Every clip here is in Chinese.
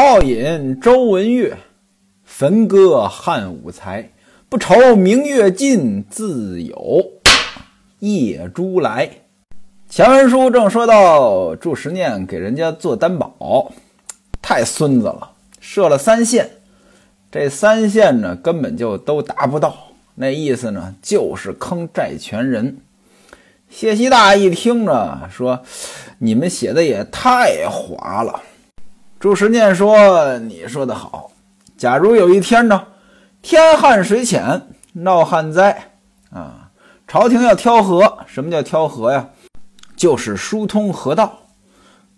好饮周文月，焚歌汉武才。不愁明月尽，自有夜珠来。前文书正说到祝时念给人家做担保，太孙子了，设了三线，这三线呢根本就都达不到。那意思呢就是坑债权人。谢希大一听呢，说：“你们写的也太滑了。”朱时念说：“你说的好。假如有一天呢？”天旱水浅，闹旱灾啊！朝廷要挑河，什么叫挑河呀？就是疏通河道。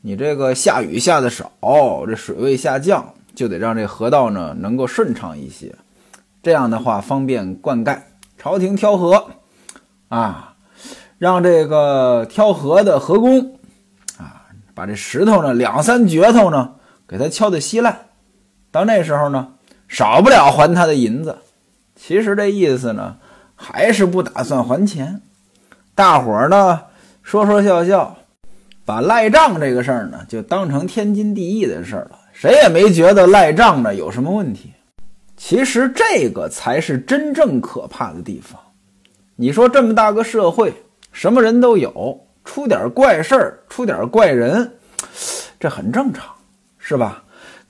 你这个下雨下的少，这水位下降，就得让这河道呢能够顺畅一些。这样的话方便灌溉。朝廷挑河啊，让这个挑河的河工啊，把这石头呢两三镢头呢给他敲得稀烂。到那时候呢。少不了还他的银子，其实这意思呢，还是不打算还钱。大伙儿呢说说笑笑，把赖账这个事儿呢就当成天经地义的事儿了，谁也没觉得赖账呢有什么问题。其实这个才是真正可怕的地方。你说这么大个社会，什么人都有，出点怪事儿，出点怪人，这很正常，是吧？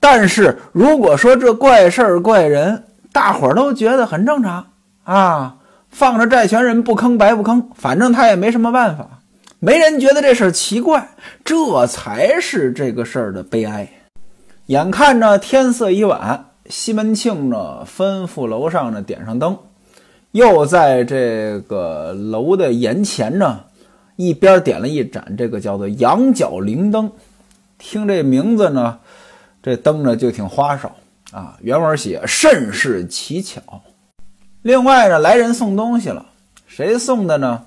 但是如果说这怪事儿怪人，大伙儿都觉得很正常啊，放着债权人不坑白不坑，反正他也没什么办法，没人觉得这事儿奇怪，这才是这个事儿的悲哀。眼看着天色已晚，西门庆呢吩咐楼上呢点上灯，又在这个楼的檐前呢一边点了一盏这个叫做羊角灵灯，听这名字呢。这灯呢就挺花哨啊，原文写甚是奇巧。另外呢，来人送东西了，谁送的呢？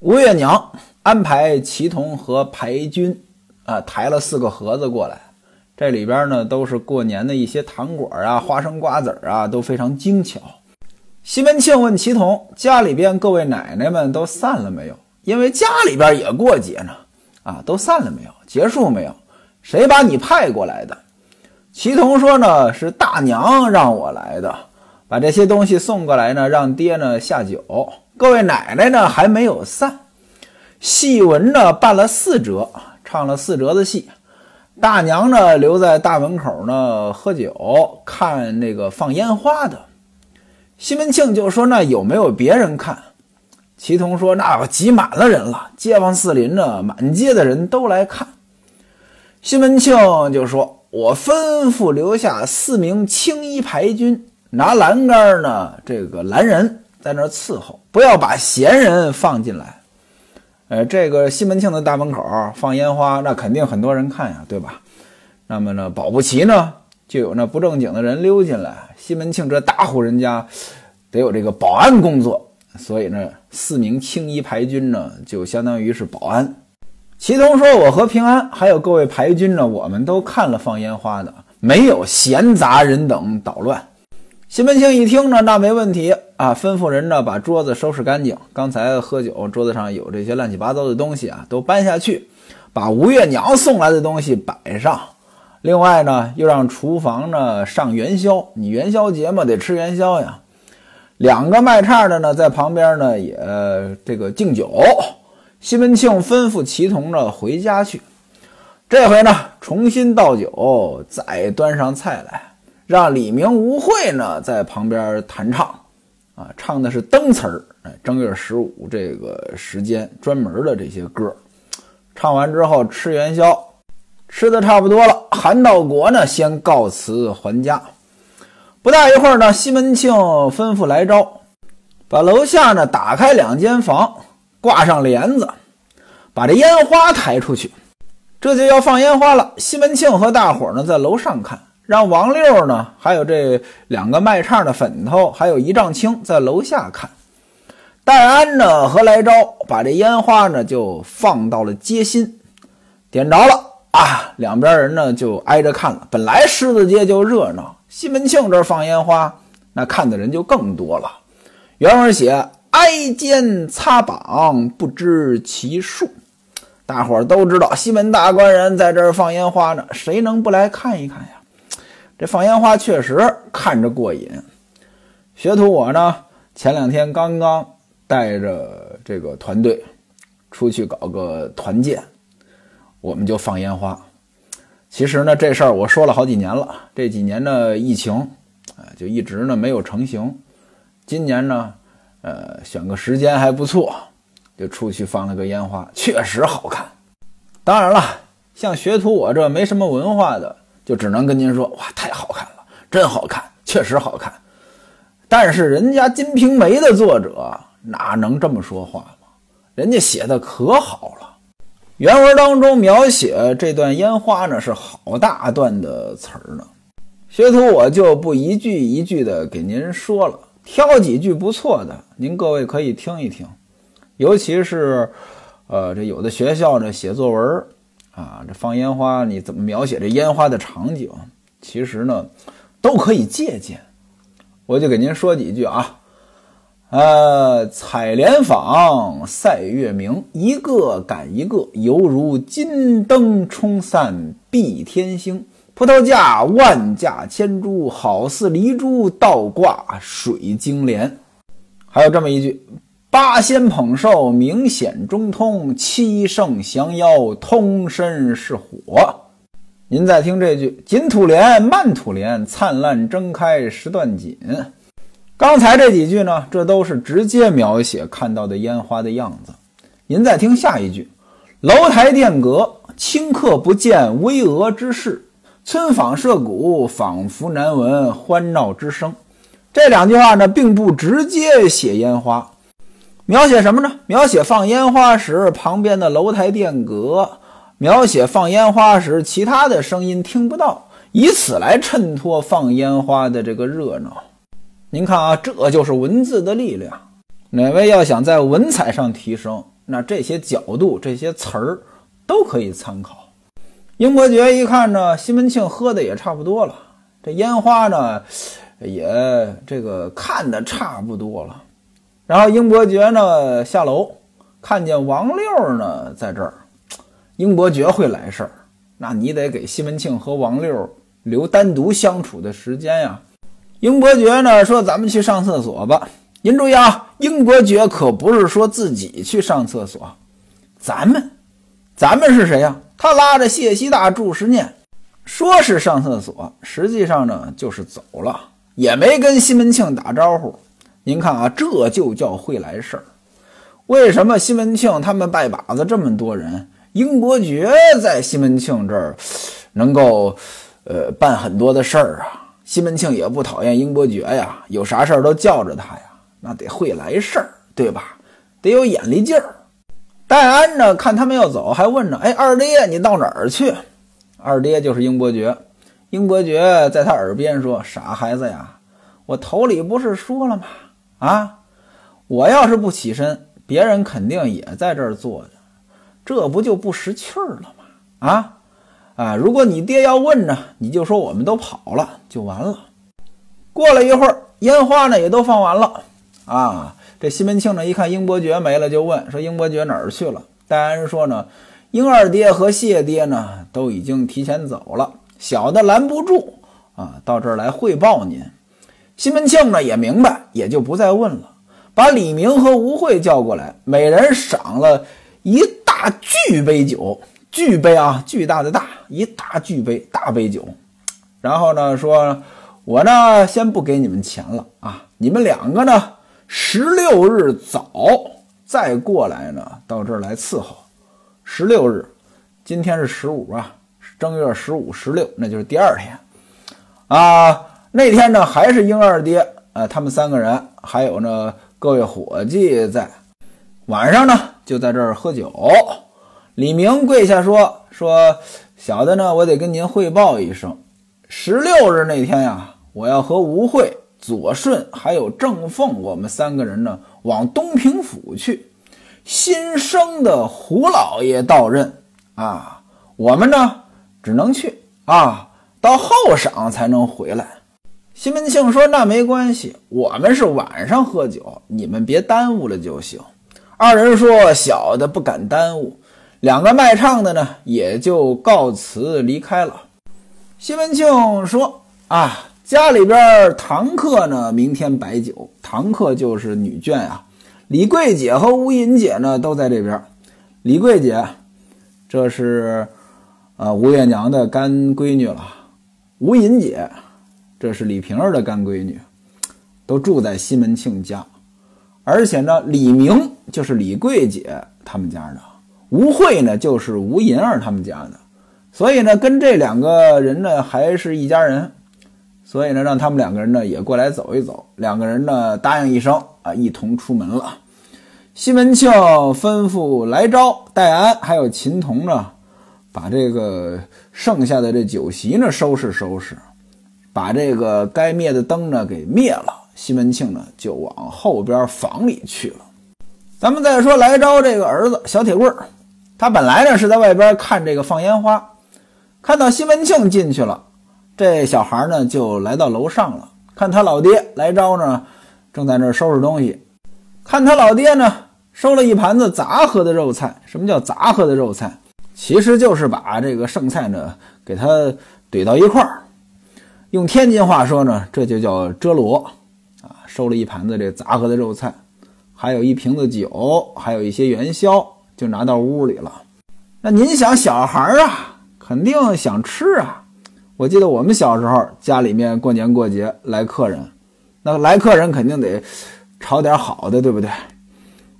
吴月娘安排齐同和排军啊抬了四个盒子过来，这里边呢都是过年的一些糖果啊、花生瓜子啊，都非常精巧。西门庆问齐同：“家里边各位奶奶们都散了没有？因为家里边也过节呢，啊，都散了没有？结束没有？谁把你派过来的？”齐同说呢，是大娘让我来的，把这些东西送过来呢，让爹呢下酒。各位奶奶呢还没有散，戏文呢办了四折，唱了四折的戏。大娘呢留在大门口呢喝酒，看那个放烟花的。西门庆就说：“那有没有别人看？”齐同说：“那挤满了人了，街坊四邻呢，满街的人都来看。”西门庆就说。我吩咐留下四名青衣排军，拿栏杆呢，这个拦人在那伺候，不要把闲人放进来。呃，这个西门庆的大门口放烟花，那肯定很多人看呀，对吧？那么呢，保不齐呢，就有那不正经的人溜进来。西门庆这大户人家得有这个保安工作，所以呢，四名青衣排军呢，就相当于是保安。齐同说：“我和平安还有各位排军呢，我们都看了放烟花的，没有闲杂人等捣乱。”西门庆一听呢，那没问题啊，吩咐人呢把桌子收拾干净。刚才喝酒，桌子上有这些乱七八糟的东西啊，都搬下去，把吴月娘送来的东西摆上。另外呢，又让厨房呢上元宵，你元宵节嘛，得吃元宵呀。两个卖唱的呢，在旁边呢也这个敬酒。西门庆吩咐齐同呢回家去，这回呢重新倒酒，再端上菜来，让李明、吴慧呢在旁边弹唱，啊，唱的是灯词儿，哎，正月十五这个时间专门的这些歌。唱完之后吃元宵，吃的差不多了，韩道国呢先告辞还家。不大一会儿呢，西门庆吩咐来招，把楼下呢打开两间房。挂上帘子，把这烟花抬出去，这就要放烟花了。西门庆和大伙呢在楼上看，让王六呢，还有这两个卖唱的粉头，还有一丈青在楼下看。戴安呢和来招把这烟花呢就放到了街心，点着了啊，两边人呢就挨着看了。本来狮子街就热闹，西门庆这儿放烟花，那看的人就更多了。原文写。挨肩擦膀，不知其数。大伙儿都知道，西门大官人在这儿放烟花呢，谁能不来看一看呀？这放烟花确实看着过瘾。学徒我呢，前两天刚刚带着这个团队出去搞个团建，我们就放烟花。其实呢，这事儿我说了好几年了。这几年呢，疫情，啊，就一直呢没有成型。今年呢，呃，选个时间还不错，就出去放了个烟花，确实好看。当然了，像学徒我这没什么文化的，就只能跟您说，哇，太好看了，真好看，确实好看。但是人家《金瓶梅》的作者哪能这么说话吗？人家写的可好了。原文当中描写这段烟花呢，是好大段的词儿呢。学徒我就不一句一句的给您说了，挑几句不错的，您各位可以听一听。尤其是，呃，这有的学校呢写作文啊，这放烟花，你怎么描写这烟花的场景？其实呢，都可以借鉴。我就给您说几句啊。呃，采莲坊赛月明，一个赶一个，犹如金灯冲散碧天星。葡萄架万架千株，好似梨珠倒挂水晶帘。还有这么一句：八仙捧寿，明显中通；七圣降妖，通身是火。您再听这句：紧吐莲，慢吐莲，灿烂睁开时断锦。刚才这几句呢，这都是直接描写看到的烟花的样子。您再听下一句：“楼台殿阁，顷刻不见巍峨之势；村坊社谷，仿佛难闻欢闹之声。”这两句话呢，并不直接写烟花，描写什么呢？描写放烟花时旁边的楼台殿阁，描写放烟花时其他的声音听不到，以此来衬托放烟花的这个热闹。您看啊，这就是文字的力量。哪位要想在文采上提升，那这些角度、这些词儿都可以参考。英伯爵一看呢，西门庆喝的也差不多了，这烟花呢也这个看的差不多了。然后英伯爵呢下楼，看见王六呢在这儿，英伯爵会来事儿，那你得给西门庆和王六留单独相处的时间呀。英伯爵呢说：“咱们去上厕所吧。”您注意啊，英伯爵可不是说自己去上厕所，咱们，咱们是谁呀？他拉着谢希大、住十念，说是上厕所，实际上呢就是走了，也没跟西门庆打招呼。您看啊，这就叫会来事儿。为什么西门庆他们拜把子这么多人，英伯爵在西门庆这儿能够呃办很多的事儿啊？西门庆也不讨厌英伯爵呀，有啥事儿都叫着他呀，那得会来事儿，对吧？得有眼力劲儿。戴安呢，看他们要走，还问呢：“哎，二爹，你到哪儿去？”二爹就是英伯爵。英伯爵在他耳边说：“傻孩子呀，我头里不是说了吗？啊，我要是不起身，别人肯定也在这儿坐着，这不就不识趣儿了吗？啊？”啊，如果你爹要问呢，你就说我们都跑了就完了。过了一会儿，烟花呢也都放完了啊。这西门庆呢一看英伯爵没了，就问说：“英伯爵哪儿去了？”戴安说呢：“英二爹和谢爹呢都已经提前走了，小的拦不住啊，到这儿来汇报您。”西门庆呢也明白，也就不再问了，把李明和吴慧叫过来，每人赏了一大巨杯酒。巨杯啊，巨大的大，一大巨杯大杯酒。然后呢，说我呢先不给你们钱了啊，你们两个呢十六日早再过来呢，到这儿来伺候。十六日，今天是十五啊，正月十五、十六，那就是第二天啊。那天呢还是英二爹啊，他们三个人，还有呢各位伙计在，晚上呢就在这儿喝酒。李明跪下说：“说小的呢，我得跟您汇报一声，十六日那天呀，我要和吴慧、左顺还有郑凤，我们三个人呢，往东平府去。新生的胡老爷到任啊，我们呢只能去啊，到后晌才能回来。”西门庆说：“那没关系，我们是晚上喝酒，你们别耽误了就行。”二人说：“小的不敢耽误。”两个卖唱的呢，也就告辞离开了。西门庆说：“啊，家里边堂客呢，明天摆酒。堂客就是女眷啊。李桂姐和吴银姐呢，都在这边。李桂姐，这是呃吴月娘的干闺女了。吴银姐，这是李瓶儿的干闺女，都住在西门庆家。而且呢，李明就是李桂姐他们家的，吴慧呢就是吴银儿他们家的。所以呢，跟这两个人呢还是一家人。所以呢，让他们两个人呢也过来走一走。两个人呢答应一声啊，一同出门了。西门庆吩咐来招戴安还有秦童呢，把这个剩下的这酒席呢收拾收拾，把这个该灭的灯呢给灭了。西门庆呢就往后边房里去了。咱们再说来招这个儿子小铁棍儿，他本来呢是在外边看这个放烟花，看到西门庆进去了。这小孩呢，就来到楼上了，看他老爹来招呢，正在那收拾东西。看他老爹呢，收了一盘子杂合的肉菜。什么叫杂合的肉菜？其实就是把这个剩菜呢，给他怼到一块儿。用天津话说呢，这就叫遮罗啊。收了一盘子这杂合的肉菜，还有一瓶子酒，还有一些元宵，就拿到屋里了。那您想，小孩啊，肯定想吃啊。我记得我们小时候家里面过年过节来客人，那来客人肯定得炒点好的，对不对？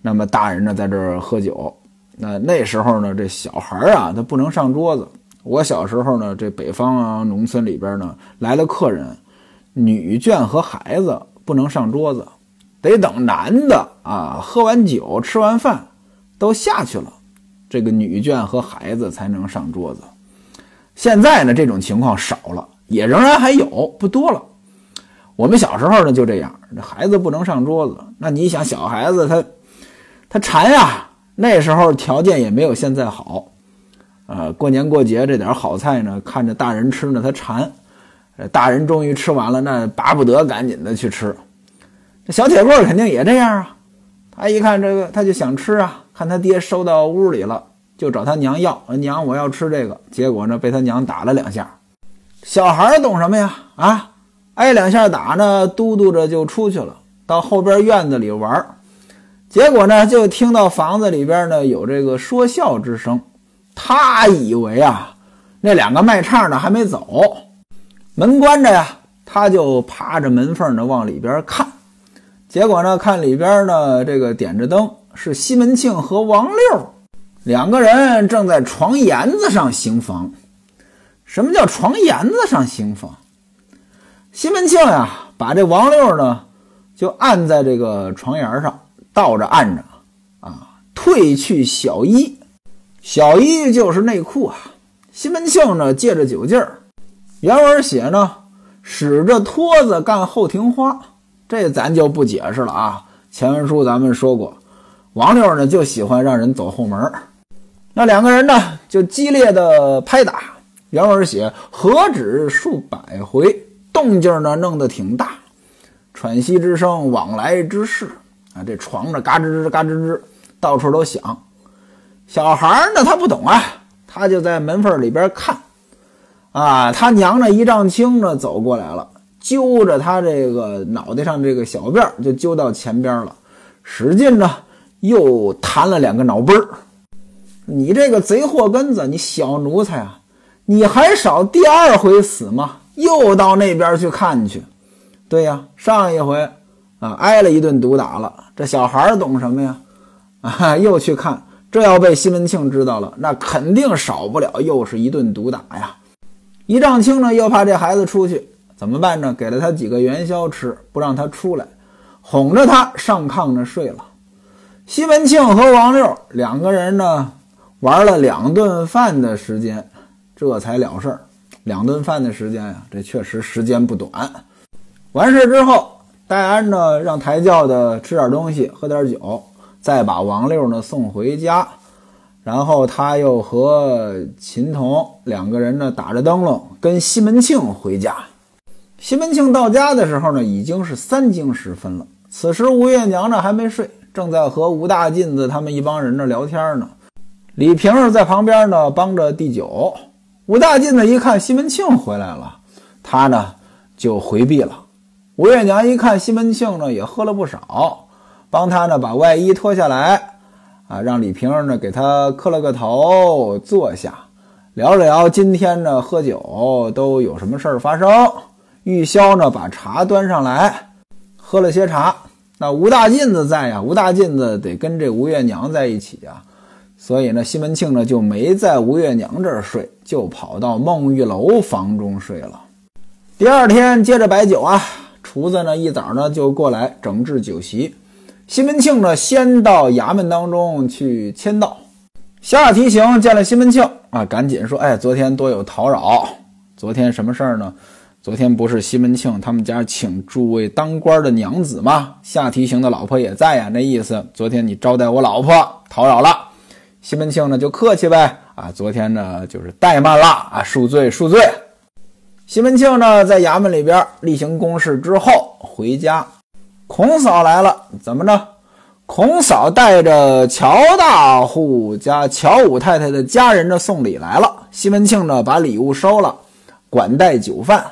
那么大人呢在这儿喝酒，那那时候呢这小孩啊他不能上桌子。我小时候呢这北方啊农村里边呢来了客人，女眷和孩子不能上桌子，得等男的啊喝完酒吃完饭都下去了，这个女眷和孩子才能上桌子。现在呢，这种情况少了，也仍然还有，不多了。我们小时候呢就这样，这孩子不能上桌子。那你想，小孩子他他馋呀，那时候条件也没有现在好。呃，过年过节这点好菜呢，看着大人吃呢，他馋。大人终于吃完了，那巴不得赶紧的去吃。这小铁棍肯定也这样啊，他一看这个，他就想吃啊。看他爹收到屋里了。就找他娘要，娘我要吃这个，结果呢被他娘打了两下。小孩懂什么呀？啊，挨两下打呢，嘟嘟着就出去了，到后边院子里玩。结果呢就听到房子里边呢有这个说笑之声，他以为啊那两个卖唱的还没走，门关着呀，他就趴着门缝呢往里边看。结果呢看里边呢这个点着灯，是西门庆和王六。两个人正在床沿子上行房。什么叫床沿子上行房？西门庆呀，把这王六呢就按在这个床沿上，倒着按着啊，褪去小衣，小衣就是内裤啊。西门庆呢借着酒劲儿，原文写呢使着托子干后庭花，这咱就不解释了啊。前文书咱们说过，王六呢就喜欢让人走后门。那两个人呢，就激烈的拍打。原文写何止数百回，动静呢弄得挺大，喘息之声，往来之势啊，这床呢嘎吱吱嘎吱吱，到处都响。小孩呢，他不懂啊，他就在门缝里边看。啊，他娘呢一丈青呢走过来了，揪着他这个脑袋上这个小辫就揪到前边了，使劲呢又弹了两个脑杯儿。你这个贼祸根子，你小奴才啊！你还少第二回死吗？又到那边去看去。对呀，上一回啊挨了一顿毒打了。这小孩懂什么呀？啊，又去看。这要被西门庆知道了，那肯定少不了又是一顿毒打呀。一丈青呢，又怕这孩子出去，怎么办呢？给了他几个元宵吃，不让他出来，哄着他上炕呢睡了。西门庆和王六两个人呢。玩了两顿饭的时间，这才了事儿。两顿饭的时间呀，这确实时间不短。完事之后，戴安呢让抬轿的吃点东西，喝点酒，再把王六呢送回家。然后他又和秦童两个人呢打着灯笼跟西门庆回家。西门庆到家的时候呢，已经是三更时分了。此时吴月娘呢还没睡，正在和吴大妗子他们一帮人呢聊天呢。李瓶儿在旁边呢，帮着递酒。武大进呢一看西门庆回来了，他呢就回避了。吴月娘一看西门庆呢也喝了不少，帮他呢把外衣脱下来，啊，让李瓶儿呢给他磕了个头，坐下聊了聊今天呢喝酒都有什么事儿发生。玉箫呢把茶端上来，喝了些茶。那吴大进子在呀，吴大进子得跟这吴月娘在一起啊，所以呢西门庆呢就没在吴月娘这儿睡，就跑到孟玉楼房中睡了。第二天接着摆酒啊。厨子呢，一早呢就过来整治酒席。西门庆呢，先到衙门当中去签到。下提刑见了西门庆啊，赶紧说：“哎，昨天多有叨扰。昨天什么事儿呢？昨天不是西门庆他们家请诸位当官的娘子吗？下提刑的老婆也在呀。那意思，昨天你招待我老婆，叨扰了。西门庆呢，就客气呗。啊，昨天呢，就是怠慢了啊，恕罪，恕罪。”西门庆呢，在衙门里边例行公事之后回家，孔嫂来了，怎么着？孔嫂带着乔大户家乔五太太的家人呢送礼来了。西门庆呢，把礼物收了，管待酒饭。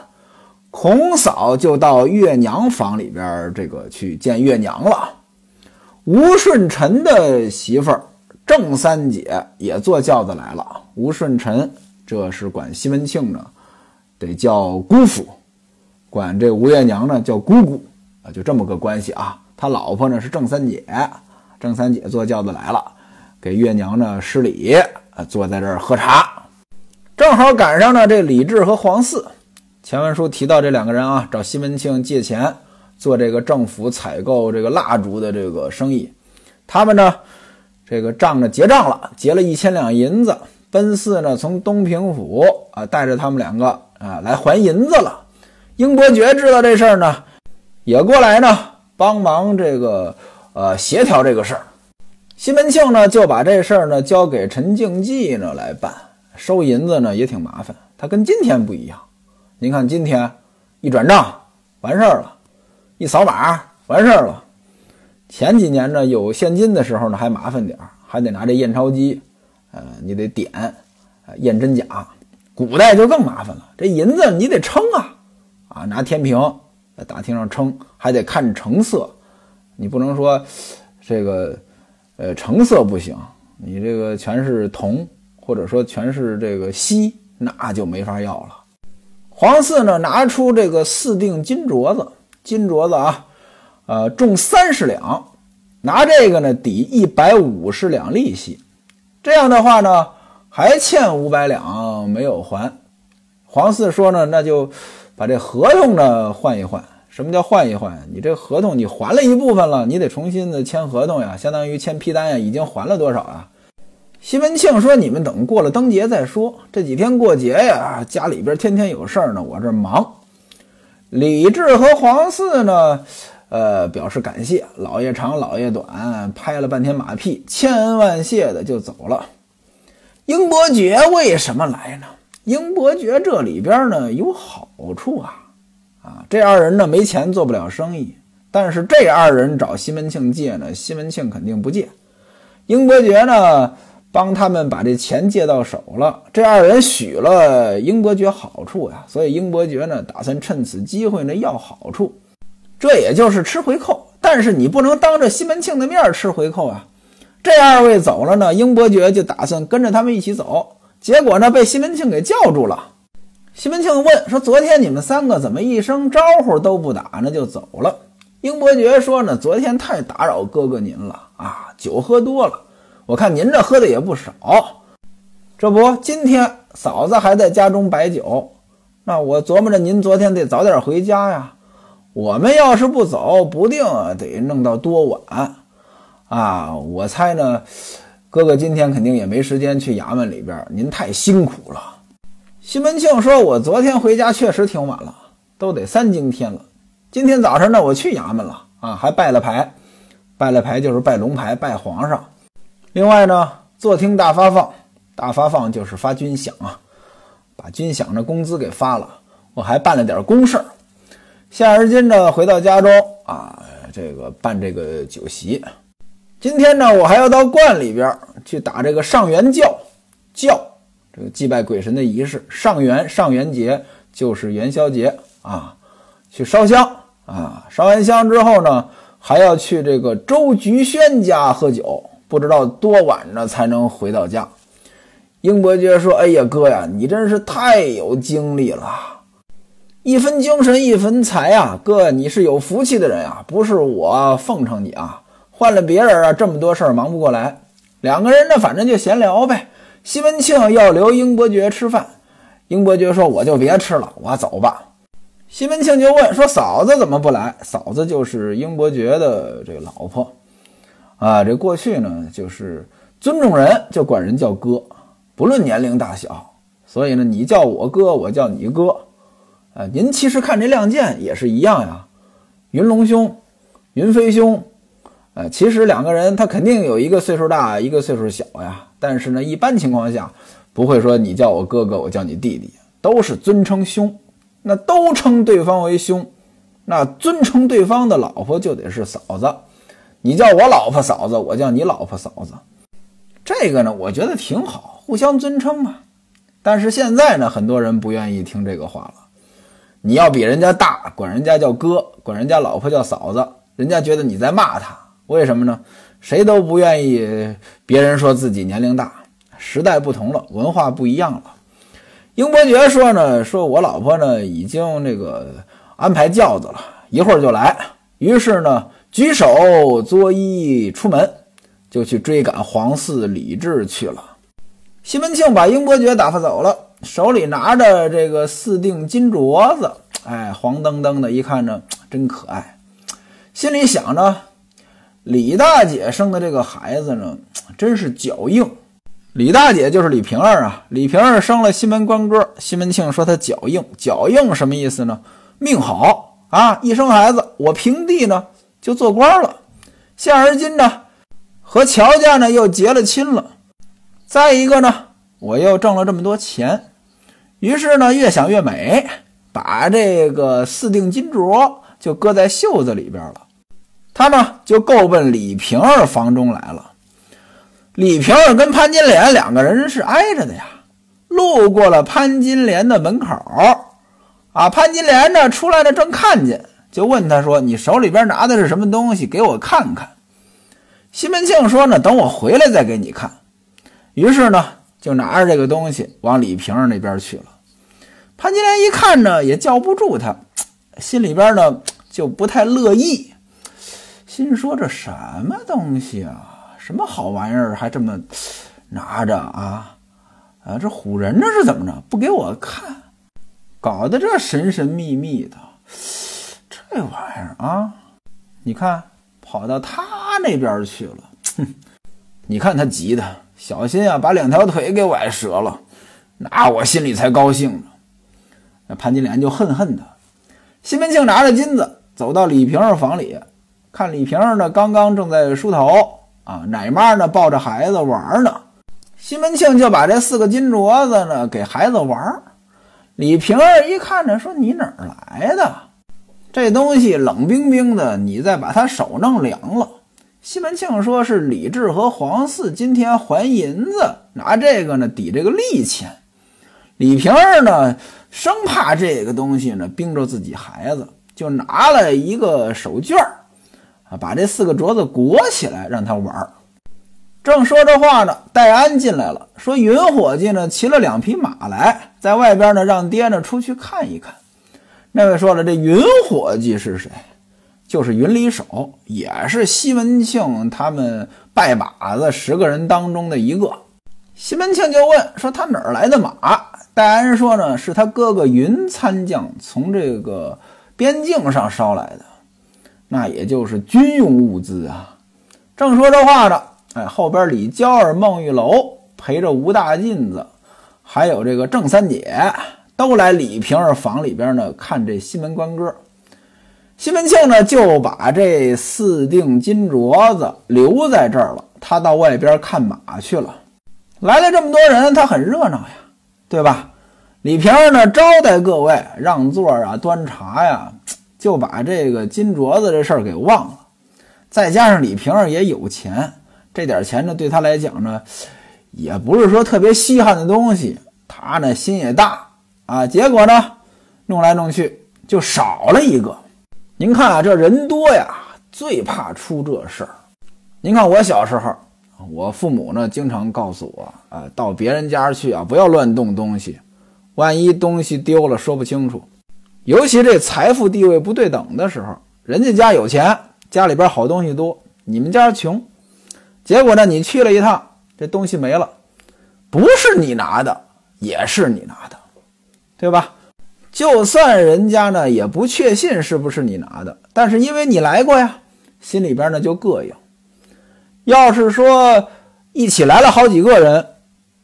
孔嫂就到月娘房里边这个去见月娘了。吴顺臣的媳妇儿郑三姐也坐轿子来了。吴顺臣这是管西门庆呢。得叫姑父，管这吴月娘呢叫姑姑啊，就这么个关系啊。他老婆呢是郑三姐，郑三姐坐轿子来了，给月娘呢施礼啊，坐在这儿喝茶。正好赶上呢这李治和黄四，前文书提到这两个人啊，找西门庆借钱做这个政府采购这个蜡烛的这个生意，他们呢这个账呢结账了，结了一千两银子，奔四呢从东平府啊带着他们两个。啊，来还银子了。英伯爵知道这事儿呢，也过来呢帮忙这个呃协调这个事儿。西门庆呢就把这事儿呢交给陈敬济呢来办，收银子呢也挺麻烦。他跟今天不一样，您看今天一转账完事儿了，一扫码完事儿了。前几年呢有现金的时候呢还麻烦点儿，还得拿这验钞机，呃，你得点，验真假。古代就更麻烦了，这银子你得称啊，啊，拿天平在大厅上称，还得看成色，你不能说这个呃成色不行，你这个全是铜，或者说全是这个锡，那就没法要了。黄四呢拿出这个四锭金镯子，金镯子啊，呃重三十两，拿这个呢抵一百五十两利息，这样的话呢。还欠五百两没有还，黄四说呢，那就把这合同呢换一换。什么叫换一换？你这合同你还了一部分了，你得重新的签合同呀，相当于签批单呀，已经还了多少啊？西门庆说：“你们等过了灯节再说，这几天过节呀，家里边天天有事儿呢，我这忙。”李治和黄四呢，呃，表示感谢，老爷长，老爷短，拍了半天马屁，千恩万谢的就走了。英伯爵为什么来呢？英伯爵这里边呢有好处啊，啊，这二人呢没钱做不了生意，但是这二人找西门庆借呢，西门庆肯定不借。英伯爵呢帮他们把这钱借到手了，这二人许了英伯爵好处呀，所以英伯爵呢打算趁此机会呢要好处，这也就是吃回扣。但是你不能当着西门庆的面吃回扣啊。这二位走了呢，英伯爵就打算跟着他们一起走，结果呢被西门庆给叫住了。西门庆问说：“昨天你们三个怎么一声招呼都不打呢就走了？”英伯爵说：“呢，昨天太打扰哥哥您了啊，酒喝多了，我看您这喝的也不少。这不，今天嫂子还在家中摆酒，那我琢磨着您昨天得早点回家呀。我们要是不走，不定得弄到多晚。”啊，我猜呢，哥哥今天肯定也没时间去衙门里边，您太辛苦了。西门庆说：“我昨天回家确实挺晚了，都得三更天了。今天早上呢，我去衙门了啊，还拜了牌，拜了牌就是拜龙牌，拜皇上。另外呢，坐听大发放，大发放就是发军饷啊，把军饷的工资给发了。我还办了点公事。现而今呢，回到家中啊，这个办这个酒席。”今天呢，我还要到观里边去打这个上元教，教这个祭拜鬼神的仪式。上元上元节就是元宵节啊，去烧香啊。烧完香之后呢，还要去这个周菊轩家喝酒，不知道多晚呢才能回到家。英伯爵说：“哎呀，哥呀，你真是太有精力了，一分精神一分财啊！哥，你是有福气的人啊，不是我奉承你啊。换了别人啊，这么多事儿忙不过来。两个人呢，反正就闲聊呗。西门庆要留英伯爵吃饭，英伯爵说：我就别吃了，我走吧。西门庆就问说：嫂子怎么不来？嫂子就是英伯爵的这个老婆啊。这过去呢，就是尊重人就管人叫哥。”不论年龄大小，所以呢，你叫我哥，我叫你哥，啊，您其实看这亮剑也是一样呀。云龙兄，云飞兄，呃，其实两个人他肯定有一个岁数大，一个岁数小呀。但是呢，一般情况下不会说你叫我哥哥，我叫你弟弟，都是尊称兄。那都称对方为兄，那尊称对方的老婆就得是嫂子。你叫我老婆嫂子，我叫你老婆嫂子，这个呢，我觉得挺好。互相尊称嘛，但是现在呢，很多人不愿意听这个话了。你要比人家大，管人家叫哥，管人家老婆叫嫂子，人家觉得你在骂他。为什么呢？谁都不愿意别人说自己年龄大。时代不同了，文化不一样了。英伯爵说呢，说我老婆呢已经那个安排轿子了，一会儿就来。于是呢，举手作揖出门，就去追赶皇嗣李治去了。西门庆把英伯爵打发走了，手里拿着这个四锭金镯子，哎，黄澄澄的，一看着真可爱。心里想着，李大姐生的这个孩子呢，真是脚硬。李大姐就是李瓶儿啊，李瓶儿生了西门官哥。西门庆说他脚硬，脚硬什么意思呢？命好啊，一生孩子，我平地呢就做官了。现而今呢，和乔家呢又结了亲了。再一个呢，我又挣了这么多钱，于是呢，越想越美，把这个四锭金镯就搁在袖子里边了。他呢，就够奔李瓶儿房中来了。李瓶儿跟潘金莲两个人是挨着的呀，路过了潘金莲的门口，啊，潘金莲呢出来了，正看见，就问他说：“你手里边拿的是什么东西？给我看看。”西门庆说：“呢，等我回来再给你看。”于是呢，就拿着这个东西往李瓶儿那边去了。潘金莲一看呢，也叫不住他，心里边呢就不太乐意，心说这什么东西啊，什么好玩意儿，还这么拿着啊？啊，这唬人这是怎么着？不给我看，搞得这神神秘秘的，这玩意儿啊，你看跑到他那边去了，哼，你看他急的。小心啊，把两条腿给崴折了，那我心里才高兴呢。那潘金莲就恨恨他。西门庆拿着金子走到李瓶儿房里，看李瓶儿呢，刚刚正在梳头啊，奶妈呢抱着孩子玩呢。西门庆就把这四个金镯子呢给孩子玩。李瓶儿一看呢，说：“你哪儿来的？这东西冷冰冰的，你再把他手弄凉了。”西门庆说：“是李治和黄四今天还银子，拿这个呢抵这个利钱。李瓶儿呢，生怕这个东西呢冰着自己孩子，就拿了一个手绢儿，啊，把这四个镯子裹起来让他玩。正说着话呢，戴安进来了，说云伙计呢骑了两匹马来，在外边呢让爹呢出去看一看。那位说了，这云伙计是谁？”就是云里手，也是西门庆他们拜把子十个人当中的一个。西门庆就问说：“他哪儿来的马？”戴安说：“呢，是他哥哥云参将从这个边境上捎来的，那也就是军用物资啊。”正说着话呢，哎，后边李娇儿、孟玉楼陪着吴大妗子，还有这个郑三姐，都来李瓶儿房里边呢看这西门官哥。西门庆呢，就把这四锭金镯子留在这儿了。他到外边看马去了。来了这么多人，他很热闹呀，对吧？李瓶儿呢，招待各位，让座啊，端茶呀，就把这个金镯子这事儿给忘了。再加上李瓶儿也有钱，这点钱呢，对他来讲呢，也不是说特别稀罕的东西。他呢，心也大啊。结果呢，弄来弄去。就少了一个。您看啊，这人多呀，最怕出这事儿。您看我小时候，我父母呢经常告诉我啊，到别人家去啊，不要乱动东西，万一东西丢了说不清楚。尤其这财富地位不对等的时候，人家家有钱，家里边好东西多，你们家穷，结果呢，你去了一趟，这东西没了，不是你拿的，也是你拿的，对吧？就算人家呢也不确信是不是你拿的，但是因为你来过呀，心里边呢就膈应。要是说一起来了好几个人，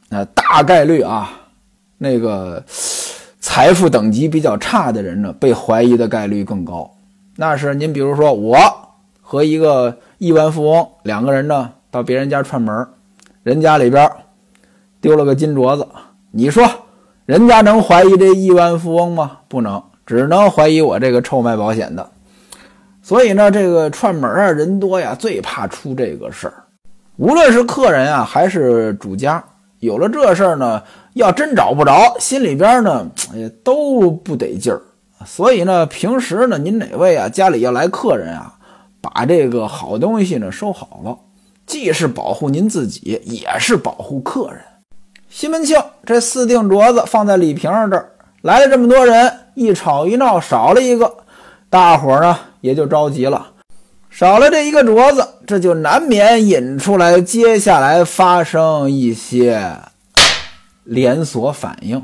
那大概率啊，那个。财富等级比较差的人呢，被怀疑的概率更高。那是您比如说我和一个亿万富翁两个人呢，到别人家串门，人家里边丢了个金镯子，你说人家能怀疑这亿万富翁吗？不能，只能怀疑我这个臭卖保险的。所以呢，这个串门啊，人多呀，最怕出这个事儿。无论是客人啊，还是主家，有了这事儿呢。要真找不着，心里边呢也都不得劲儿。所以呢，平时呢，您哪位啊家里要来客人啊，把这个好东西呢收好了，既是保护您自己，也是保护客人。西门庆这四锭镯子放在李瓶儿这儿，来了这么多人，一吵一闹少了一个，大伙儿呢也就着急了。少了这一个镯子，这就难免引出来接下来发生一些。连锁反应。